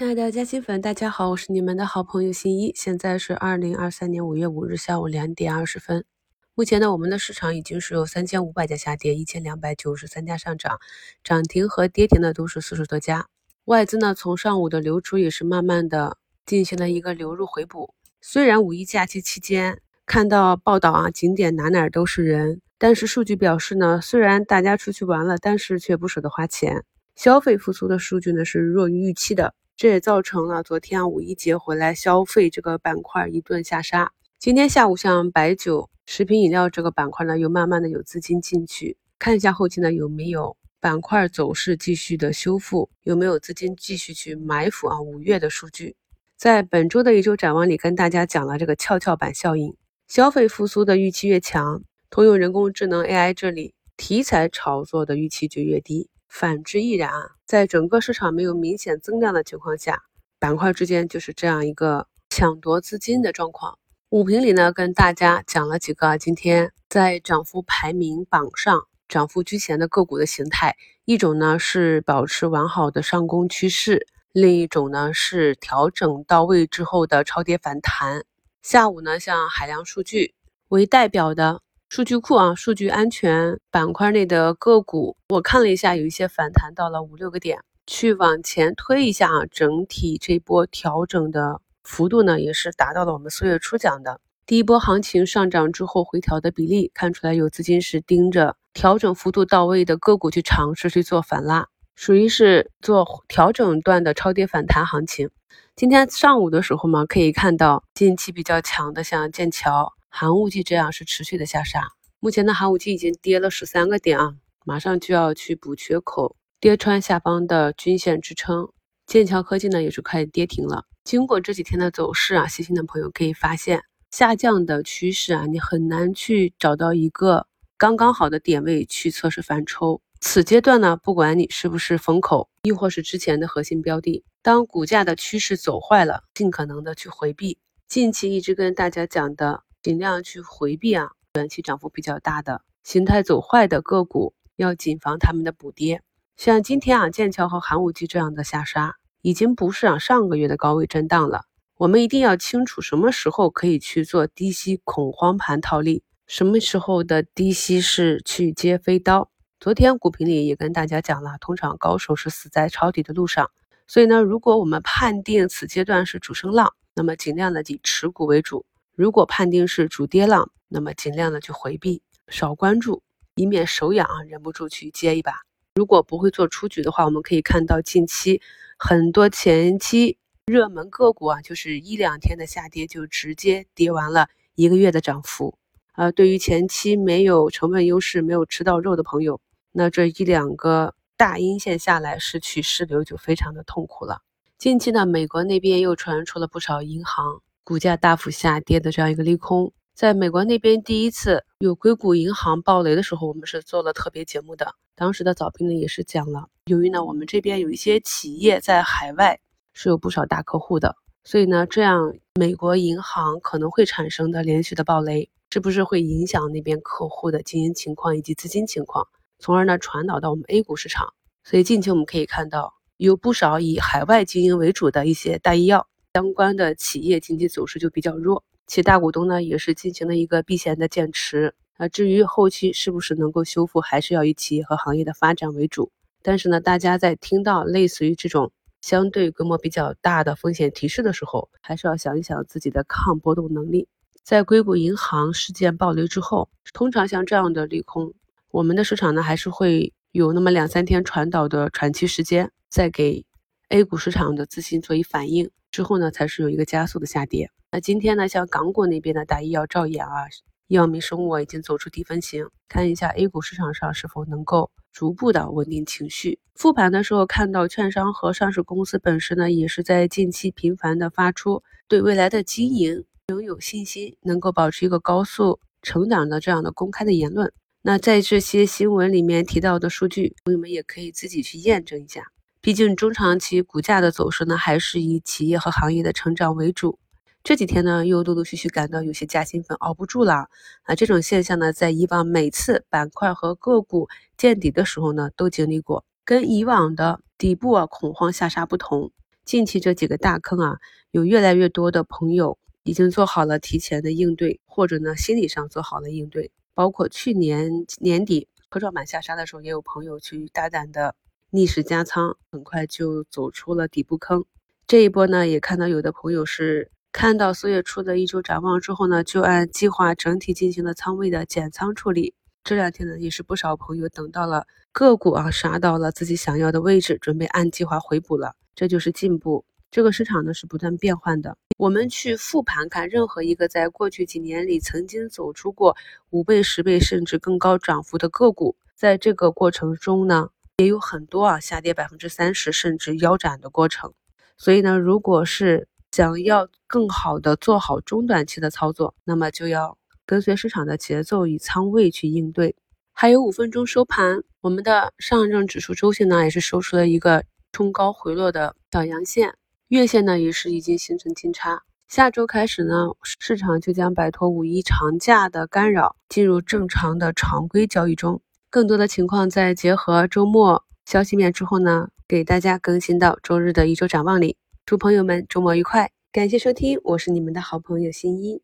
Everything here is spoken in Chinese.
亲爱的嘉兴粉，大家好，我是你们的好朋友新一。现在是二零二三年五月五日下午两点二十分。目前呢，我们的市场已经是有三千五百家下跌，一千两百九十三家上涨，涨停和跌停的都是四十多家。外资呢，从上午的流出也是慢慢的进行了一个流入回补。虽然五一假期期间看到报道啊，景点哪哪都是人，但是数据表示呢，虽然大家出去玩了，但是却不舍得花钱。消费复苏的数据呢是弱于预期的。这也造成了昨天五一节回来消费这个板块一顿下杀。今天下午像白酒、食品饮料这个板块呢，又慢慢的有资金进去，看一下后期呢有没有板块走势继续的修复，有没有资金继续去埋伏啊五月的数据。在本周的一周展望里，跟大家讲了这个跷跷板效应，消费复苏的预期越强，通用人工智能 AI 这里题材炒作的预期就越低。反之亦然啊，在整个市场没有明显增量的情况下，板块之间就是这样一个抢夺资金的状况。五评里呢，跟大家讲了几个今天在涨幅排名榜上涨幅居前的个股的形态，一种呢是保持完好的上攻趋势，另一种呢是调整到位之后的超跌反弹。下午呢，像海量数据为代表的。数据库啊，数据安全板块内的个股，我看了一下，有一些反弹到了五六个点。去往前推一下啊，整体这波调整的幅度呢，也是达到了我们四月初讲的第一波行情上涨之后回调的比例。看出来有资金是盯着调整幅度到位的个股去尝试去做反拉，属于是做调整段的超跌反弹行情。今天上午的时候嘛，可以看到近期比较强的像剑桥。寒武纪这样是持续的下杀，目前的寒武纪已经跌了十三个点啊，马上就要去补缺口，跌穿下方的均线支撑。剑桥科技呢也是开始跌停了。经过这几天的走势啊，细心的朋友可以发现，下降的趋势啊，你很难去找到一个刚刚好的点位去测试反抽。此阶段呢，不管你是不是风口，亦或是之前的核心标的，当股价的趋势走坏了，尽可能的去回避。近期一直跟大家讲的。尽量去回避啊，短期涨幅比较大的、形态走坏的个股，要谨防他们的补跌。像今天啊，剑桥和寒武纪这样的下杀，已经不是啊上个月的高位震荡了。我们一定要清楚什么时候可以去做低吸恐慌盘套利，什么时候的低吸是去接飞刀。昨天股评里也跟大家讲了，通常高手是死在抄底的路上。所以呢，如果我们判定此阶段是主升浪，那么尽量的以持股为主。如果判定是主跌浪，那么尽量的去回避，少关注，以免手痒，忍不住去接一把。如果不会做出局的话，我们可以看到近期很多前期热门个股啊，就是一两天的下跌就直接跌完了一个月的涨幅。啊，对于前期没有成本优势、没有吃到肉的朋友，那这一两个大阴线下来，失去势流就非常的痛苦了。近期呢，美国那边又传出了不少银行。股价大幅下跌的这样一个利空，在美国那边第一次有硅谷银行暴雷的时候，我们是做了特别节目的。当时的早评呢也是讲了，由于呢我们这边有一些企业在海外是有不少大客户的，所以呢这样美国银行可能会产生的连续的暴雷，是不是会影响那边客户的经营情况以及资金情况，从而呢传导到我们 A 股市场。所以近期我们可以看到有不少以海外经营为主的一些大医药。相关的企业经济走势就比较弱，其大股东呢也是进行了一个避险的减持啊。至于后期是不是能够修复，还是要以企业和行业的发展为主。但是呢，大家在听到类似于这种相对规模比较大的风险提示的时候，还是要想一想自己的抗波动能力。在硅谷银行事件暴雷之后，通常像这样的利空，我们的市场呢还是会有那么两三天传导的喘息时间，再给 A 股市场的资金做一反应。之后呢，才是有一个加速的下跌。那今天呢，像港股那边的大医药、兆衍啊、医药明生物已经走出低分型，看一下 A 股市场上是否能够逐步的稳定情绪。复盘的时候看到，券商和上市公司本身呢，也是在近期频繁的发出对未来的经营仍有信心，能够保持一个高速成长的这样的公开的言论。那在这些新闻里面提到的数据，朋友们也可以自己去验证一下。毕竟中长期股价的走势呢，还是以企业和行业的成长为主。这几天呢，又陆陆续续感到有些加薪粉熬不住了啊！这种现象呢，在以往每次板块和个股见底的时候呢，都经历过。跟以往的底部啊恐慌下杀不同，近期这几个大坑啊，有越来越多的朋友已经做好了提前的应对，或者呢心理上做好了应对。包括去年年底科创板下杀的时候，也有朋友去大胆的逆势加仓，很快就走出了底部坑。这一波呢，也看到有的朋友是看到四月初的一周展望之后呢，就按计划整体进行了仓位的减仓处理。这两天呢，也是不少朋友等到了个股啊杀到了自己想要的位置，准备按计划回补了，这就是进步。这个市场呢是不断变换的，我们去复盘看任何一个在过去几年里曾经走出过五倍、十倍甚至更高涨幅的个股，在这个过程中呢，也有很多啊下跌百分之三十甚至腰斩的过程。所以呢，如果是想要更好的做好中短期的操作，那么就要。跟随市场的节奏，以仓位去应对。还有五分钟收盘，我们的上证指数周线呢也是收出了一个冲高回落的小阳线，月线呢也是已经形成金叉。下周开始呢，市场就将摆脱五一长假的干扰，进入正常的常规交易中。更多的情况在结合周末消息面之后呢，给大家更新到周日的一周展望里。祝朋友们周末愉快，感谢收听，我是你们的好朋友新一。